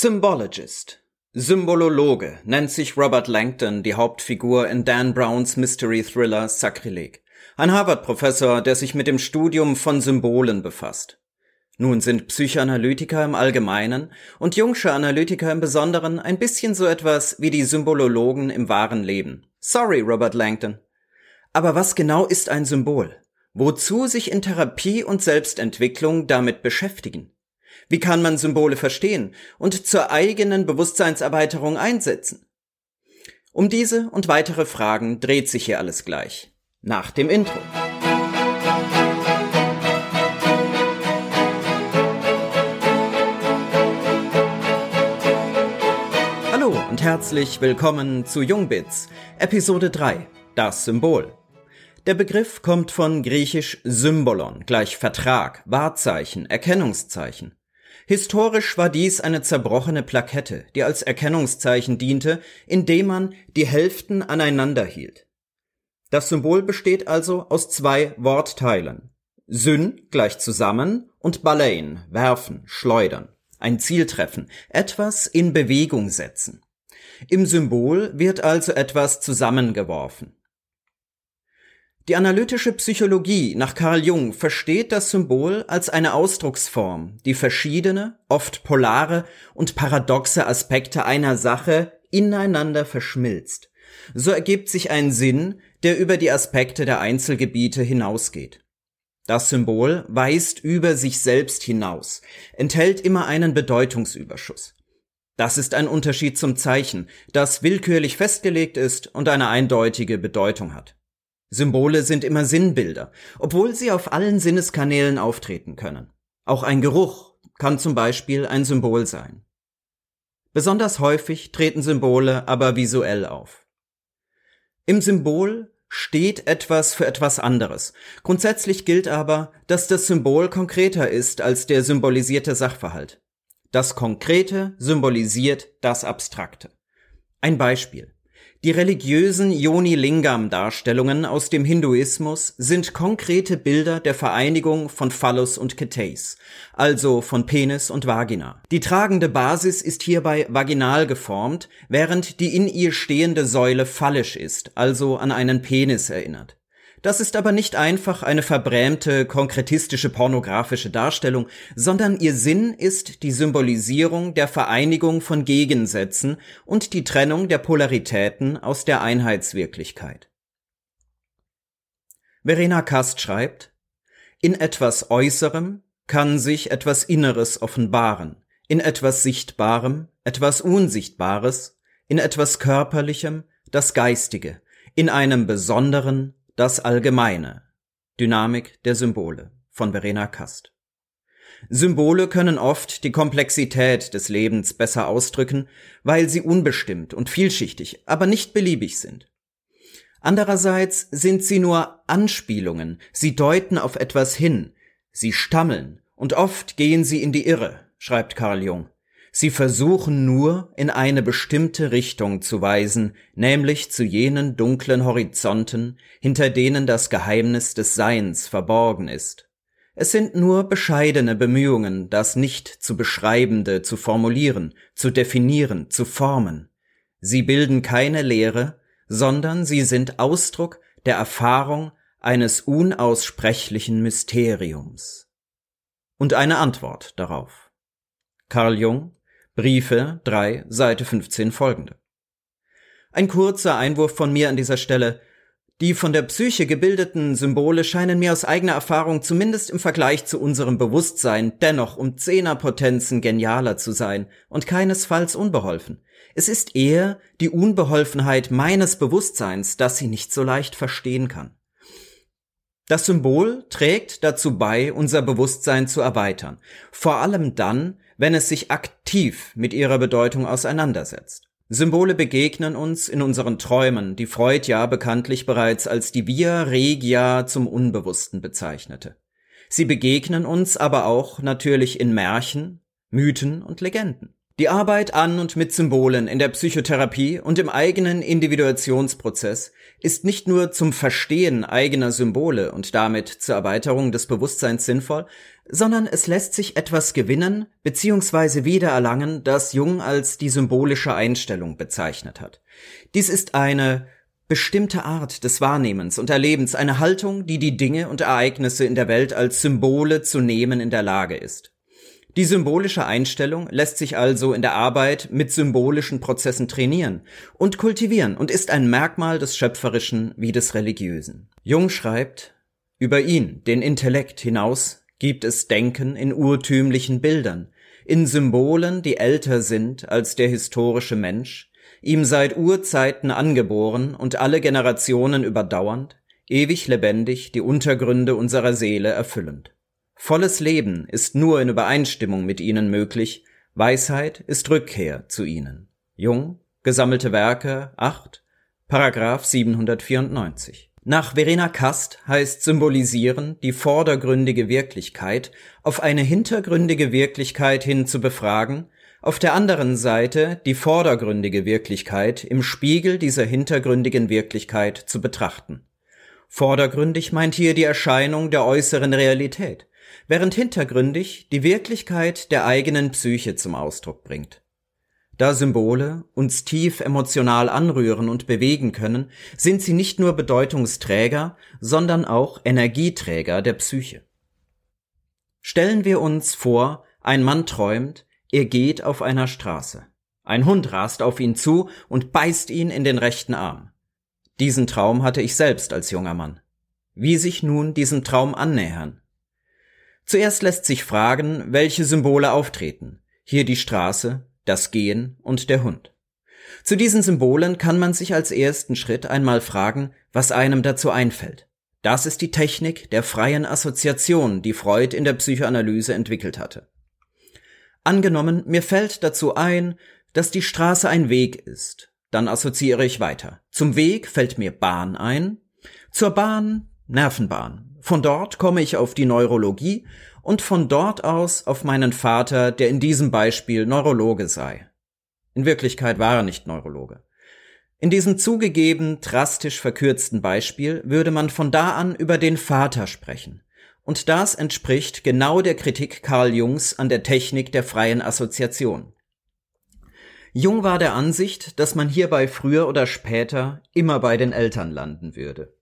Symbologist. Symbolologe nennt sich Robert Langdon, die Hauptfigur in Dan Browns Mystery Thriller Sakrileg. Ein Harvard-Professor, der sich mit dem Studium von Symbolen befasst. Nun sind Psychoanalytiker im Allgemeinen und Jungsche Analytiker im Besonderen ein bisschen so etwas wie die Symbolologen im wahren Leben. Sorry, Robert Langdon. Aber was genau ist ein Symbol? Wozu sich in Therapie und Selbstentwicklung damit beschäftigen? Wie kann man Symbole verstehen und zur eigenen Bewusstseinserweiterung einsetzen? Um diese und weitere Fragen dreht sich hier alles gleich. Nach dem Intro. Hallo und herzlich willkommen zu Jungbits, Episode 3, das Symbol. Der Begriff kommt von griechisch Symbolon, gleich Vertrag, Wahrzeichen, Erkennungszeichen. Historisch war dies eine zerbrochene Plakette, die als Erkennungszeichen diente, indem man die Hälften aneinander hielt. Das Symbol besteht also aus zwei Wortteilen. Syn gleich zusammen und Balein werfen, schleudern. Ein Ziel treffen, etwas in Bewegung setzen. Im Symbol wird also etwas zusammengeworfen. Die analytische Psychologie nach Carl Jung versteht das Symbol als eine Ausdrucksform, die verschiedene, oft polare und paradoxe Aspekte einer Sache ineinander verschmilzt. So ergibt sich ein Sinn, der über die Aspekte der Einzelgebiete hinausgeht. Das Symbol weist über sich selbst hinaus, enthält immer einen Bedeutungsüberschuss. Das ist ein Unterschied zum Zeichen, das willkürlich festgelegt ist und eine eindeutige Bedeutung hat. Symbole sind immer Sinnbilder, obwohl sie auf allen Sinneskanälen auftreten können. Auch ein Geruch kann zum Beispiel ein Symbol sein. Besonders häufig treten Symbole aber visuell auf. Im Symbol steht etwas für etwas anderes. Grundsätzlich gilt aber, dass das Symbol konkreter ist als der symbolisierte Sachverhalt. Das Konkrete symbolisiert das Abstrakte. Ein Beispiel. Die religiösen Yoni Lingam Darstellungen aus dem Hinduismus sind konkrete Bilder der Vereinigung von Phallus und Keteis, also von Penis und Vagina. Die tragende Basis ist hierbei vaginal geformt, während die in ihr stehende Säule phallisch ist, also an einen Penis erinnert. Das ist aber nicht einfach eine verbrämte, konkretistische pornografische Darstellung, sondern ihr Sinn ist die Symbolisierung der Vereinigung von Gegensätzen und die Trennung der Polaritäten aus der Einheitswirklichkeit. Verena Kast schreibt, in etwas Äußerem kann sich etwas Inneres offenbaren, in etwas Sichtbarem etwas Unsichtbares, in etwas Körperlichem das Geistige, in einem Besonderen das Allgemeine. Dynamik der Symbole von Verena Kast. Symbole können oft die Komplexität des Lebens besser ausdrücken, weil sie unbestimmt und vielschichtig, aber nicht beliebig sind. Andererseits sind sie nur Anspielungen, sie deuten auf etwas hin, sie stammeln und oft gehen sie in die Irre, schreibt Carl Jung. Sie versuchen nur, in eine bestimmte Richtung zu weisen, nämlich zu jenen dunklen Horizonten, hinter denen das Geheimnis des Seins verborgen ist. Es sind nur bescheidene Bemühungen, das nicht zu beschreibende zu formulieren, zu definieren, zu formen. Sie bilden keine Lehre, sondern sie sind Ausdruck der Erfahrung eines unaussprechlichen Mysteriums. Und eine Antwort darauf. Carl Jung Briefe 3, Seite 15 folgende. Ein kurzer Einwurf von mir an dieser Stelle. Die von der Psyche gebildeten Symbole scheinen mir aus eigener Erfahrung zumindest im Vergleich zu unserem Bewusstsein dennoch um Zehnerpotenzen genialer zu sein und keinesfalls unbeholfen. Es ist eher die Unbeholfenheit meines Bewusstseins, das sie nicht so leicht verstehen kann. Das Symbol trägt dazu bei, unser Bewusstsein zu erweitern, vor allem dann, wenn es sich aktiv mit ihrer Bedeutung auseinandersetzt. Symbole begegnen uns in unseren Träumen, die Freud ja bekanntlich bereits als die Via Regia zum Unbewussten bezeichnete. Sie begegnen uns aber auch natürlich in Märchen, Mythen und Legenden. Die Arbeit an und mit Symbolen in der Psychotherapie und im eigenen Individuationsprozess ist nicht nur zum Verstehen eigener Symbole und damit zur Erweiterung des Bewusstseins sinnvoll, sondern es lässt sich etwas gewinnen bzw. wiedererlangen, das Jung als die symbolische Einstellung bezeichnet hat. Dies ist eine bestimmte Art des Wahrnehmens und Erlebens, eine Haltung, die die Dinge und Ereignisse in der Welt als Symbole zu nehmen in der Lage ist. Die symbolische Einstellung lässt sich also in der Arbeit mit symbolischen Prozessen trainieren und kultivieren und ist ein Merkmal des Schöpferischen wie des Religiösen. Jung schreibt, über ihn, den Intellekt hinaus, gibt es Denken in urtümlichen Bildern, in Symbolen, die älter sind als der historische Mensch, ihm seit Urzeiten angeboren und alle Generationen überdauernd, ewig lebendig die Untergründe unserer Seele erfüllend. Volles Leben ist nur in Übereinstimmung mit ihnen möglich, Weisheit ist Rückkehr zu ihnen. Jung, Gesammelte Werke 8, Paragraph 794. Nach Verena Kast heißt symbolisieren, die vordergründige Wirklichkeit auf eine hintergründige Wirklichkeit hin zu befragen, auf der anderen Seite die vordergründige Wirklichkeit im Spiegel dieser hintergründigen Wirklichkeit zu betrachten. Vordergründig meint hier die Erscheinung der äußeren Realität, während hintergründig die Wirklichkeit der eigenen Psyche zum Ausdruck bringt. Da Symbole uns tief emotional anrühren und bewegen können, sind sie nicht nur Bedeutungsträger, sondern auch Energieträger der Psyche. Stellen wir uns vor, ein Mann träumt, er geht auf einer Straße. Ein Hund rast auf ihn zu und beißt ihn in den rechten Arm. Diesen Traum hatte ich selbst als junger Mann. Wie sich nun diesem Traum annähern? Zuerst lässt sich fragen, welche Symbole auftreten. Hier die Straße, das Gehen und der Hund. Zu diesen Symbolen kann man sich als ersten Schritt einmal fragen, was einem dazu einfällt. Das ist die Technik der freien Assoziation, die Freud in der Psychoanalyse entwickelt hatte. Angenommen, mir fällt dazu ein, dass die Straße ein Weg ist, dann assoziiere ich weiter. Zum Weg fällt mir Bahn ein, zur Bahn Nervenbahn, von dort komme ich auf die Neurologie und von dort aus auf meinen Vater, der in diesem Beispiel Neurologe sei. In Wirklichkeit war er nicht Neurologe. In diesem zugegeben drastisch verkürzten Beispiel würde man von da an über den Vater sprechen. Und das entspricht genau der Kritik Karl Jungs an der Technik der freien Assoziation. Jung war der Ansicht, dass man hierbei früher oder später immer bei den Eltern landen würde.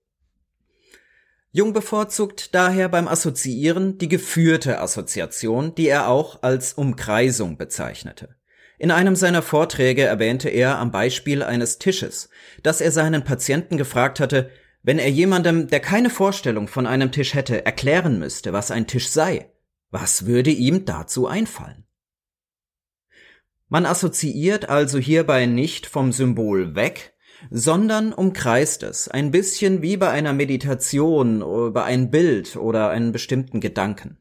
Jung bevorzugt daher beim Assoziieren die geführte Assoziation, die er auch als Umkreisung bezeichnete. In einem seiner Vorträge erwähnte er am Beispiel eines Tisches, dass er seinen Patienten gefragt hatte, wenn er jemandem, der keine Vorstellung von einem Tisch hätte, erklären müsste, was ein Tisch sei, was würde ihm dazu einfallen? Man assoziiert also hierbei nicht vom Symbol weg, sondern umkreist es, ein bisschen wie bei einer Meditation über ein Bild oder einen bestimmten Gedanken.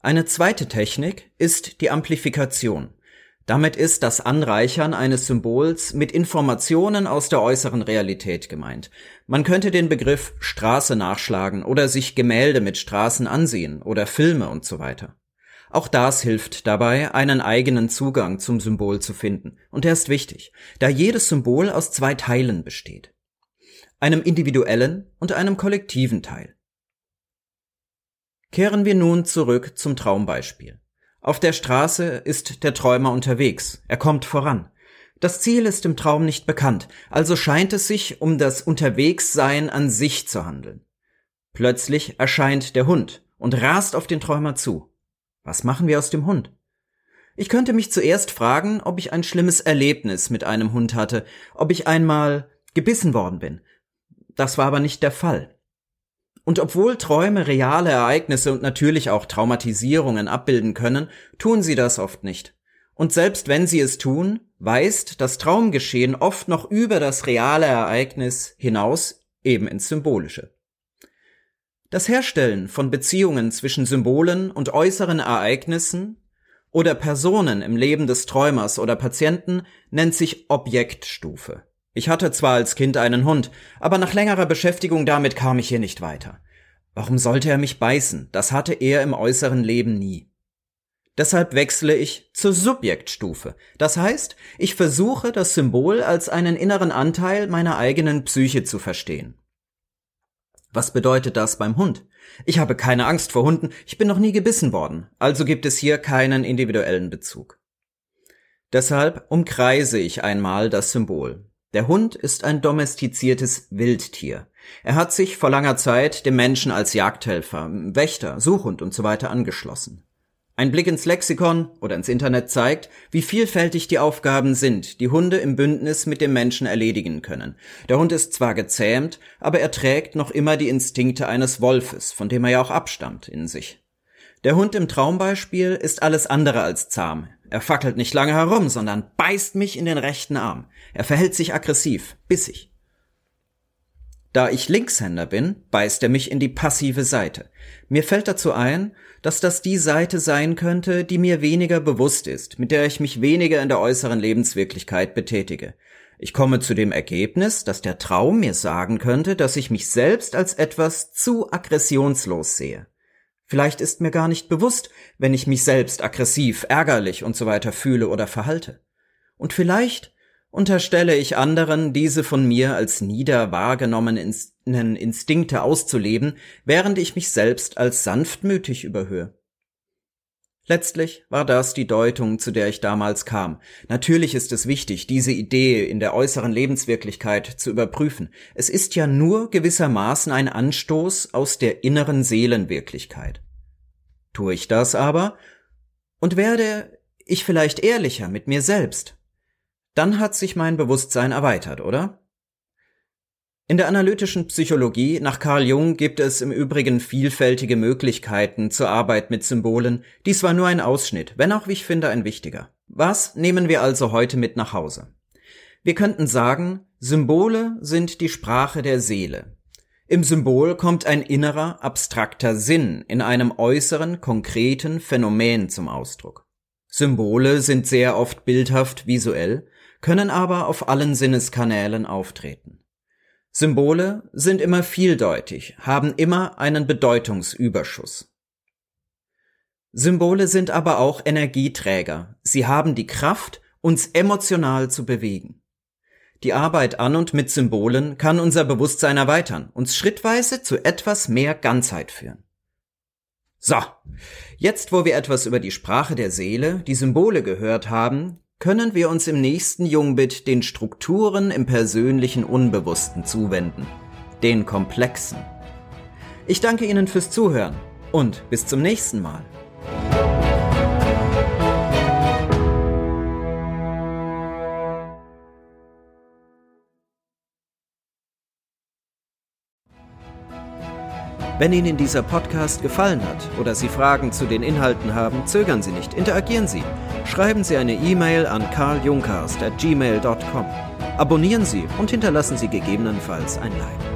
Eine zweite Technik ist die Amplifikation. Damit ist das Anreichern eines Symbols mit Informationen aus der äußeren Realität gemeint. Man könnte den Begriff Straße nachschlagen oder sich Gemälde mit Straßen ansehen oder Filme und so weiter. Auch das hilft dabei, einen eigenen Zugang zum Symbol zu finden. Und er ist wichtig, da jedes Symbol aus zwei Teilen besteht. Einem individuellen und einem kollektiven Teil. Kehren wir nun zurück zum Traumbeispiel. Auf der Straße ist der Träumer unterwegs, er kommt voran. Das Ziel ist im Traum nicht bekannt, also scheint es sich um das Unterwegssein an sich zu handeln. Plötzlich erscheint der Hund und rast auf den Träumer zu. Was machen wir aus dem Hund? Ich könnte mich zuerst fragen, ob ich ein schlimmes Erlebnis mit einem Hund hatte, ob ich einmal gebissen worden bin. Das war aber nicht der Fall. Und obwohl Träume reale Ereignisse und natürlich auch Traumatisierungen abbilden können, tun sie das oft nicht. Und selbst wenn sie es tun, weist das Traumgeschehen oft noch über das reale Ereignis hinaus eben ins Symbolische. Das Herstellen von Beziehungen zwischen Symbolen und äußeren Ereignissen oder Personen im Leben des Träumers oder Patienten nennt sich Objektstufe. Ich hatte zwar als Kind einen Hund, aber nach längerer Beschäftigung damit kam ich hier nicht weiter. Warum sollte er mich beißen? Das hatte er im äußeren Leben nie. Deshalb wechsle ich zur Subjektstufe. Das heißt, ich versuche das Symbol als einen inneren Anteil meiner eigenen Psyche zu verstehen. Was bedeutet das beim Hund? Ich habe keine Angst vor Hunden, ich bin noch nie gebissen worden, also gibt es hier keinen individuellen Bezug. Deshalb umkreise ich einmal das Symbol. Der Hund ist ein domestiziertes Wildtier. Er hat sich vor langer Zeit dem Menschen als Jagdhelfer, Wächter, Suchhund und so angeschlossen. Ein Blick ins Lexikon oder ins Internet zeigt, wie vielfältig die Aufgaben sind, die Hunde im Bündnis mit dem Menschen erledigen können. Der Hund ist zwar gezähmt, aber er trägt noch immer die Instinkte eines Wolfes, von dem er ja auch abstammt, in sich. Der Hund im Traumbeispiel ist alles andere als zahm. Er fackelt nicht lange herum, sondern beißt mich in den rechten Arm. Er verhält sich aggressiv, bissig. Da ich Linkshänder bin, beißt er mich in die passive Seite. Mir fällt dazu ein, dass das die Seite sein könnte, die mir weniger bewusst ist, mit der ich mich weniger in der äußeren Lebenswirklichkeit betätige. Ich komme zu dem Ergebnis, dass der Traum mir sagen könnte, dass ich mich selbst als etwas zu aggressionslos sehe. Vielleicht ist mir gar nicht bewusst, wenn ich mich selbst aggressiv, ärgerlich und so weiter fühle oder verhalte. Und vielleicht unterstelle ich anderen, diese von mir als nieder wahrgenommenen Instinkte auszuleben, während ich mich selbst als sanftmütig überhöhe. Letztlich war das die Deutung, zu der ich damals kam. Natürlich ist es wichtig, diese Idee in der äußeren Lebenswirklichkeit zu überprüfen. Es ist ja nur gewissermaßen ein Anstoß aus der inneren Seelenwirklichkeit. Tue ich das aber und werde ich vielleicht ehrlicher mit mir selbst, dann hat sich mein Bewusstsein erweitert, oder? In der analytischen Psychologie nach Carl Jung gibt es im Übrigen vielfältige Möglichkeiten zur Arbeit mit Symbolen. Dies war nur ein Ausschnitt, wenn auch, wie ich finde, ein wichtiger. Was nehmen wir also heute mit nach Hause? Wir könnten sagen, Symbole sind die Sprache der Seele. Im Symbol kommt ein innerer, abstrakter Sinn in einem äußeren, konkreten Phänomen zum Ausdruck. Symbole sind sehr oft bildhaft visuell, können aber auf allen Sinneskanälen auftreten. Symbole sind immer vieldeutig, haben immer einen Bedeutungsüberschuss. Symbole sind aber auch Energieträger. Sie haben die Kraft, uns emotional zu bewegen. Die Arbeit an und mit Symbolen kann unser Bewusstsein erweitern, uns schrittweise zu etwas mehr Ganzheit führen. So, jetzt wo wir etwas über die Sprache der Seele, die Symbole gehört haben, können wir uns im nächsten Jungbit den Strukturen im persönlichen Unbewussten zuwenden, den Komplexen. Ich danke Ihnen fürs Zuhören und bis zum nächsten Mal. Wenn Ihnen dieser Podcast gefallen hat oder Sie Fragen zu den Inhalten haben, zögern Sie nicht, interagieren Sie. Schreiben Sie eine E-Mail an karljunkast@gmail.com. Abonnieren Sie und hinterlassen Sie gegebenenfalls ein Like.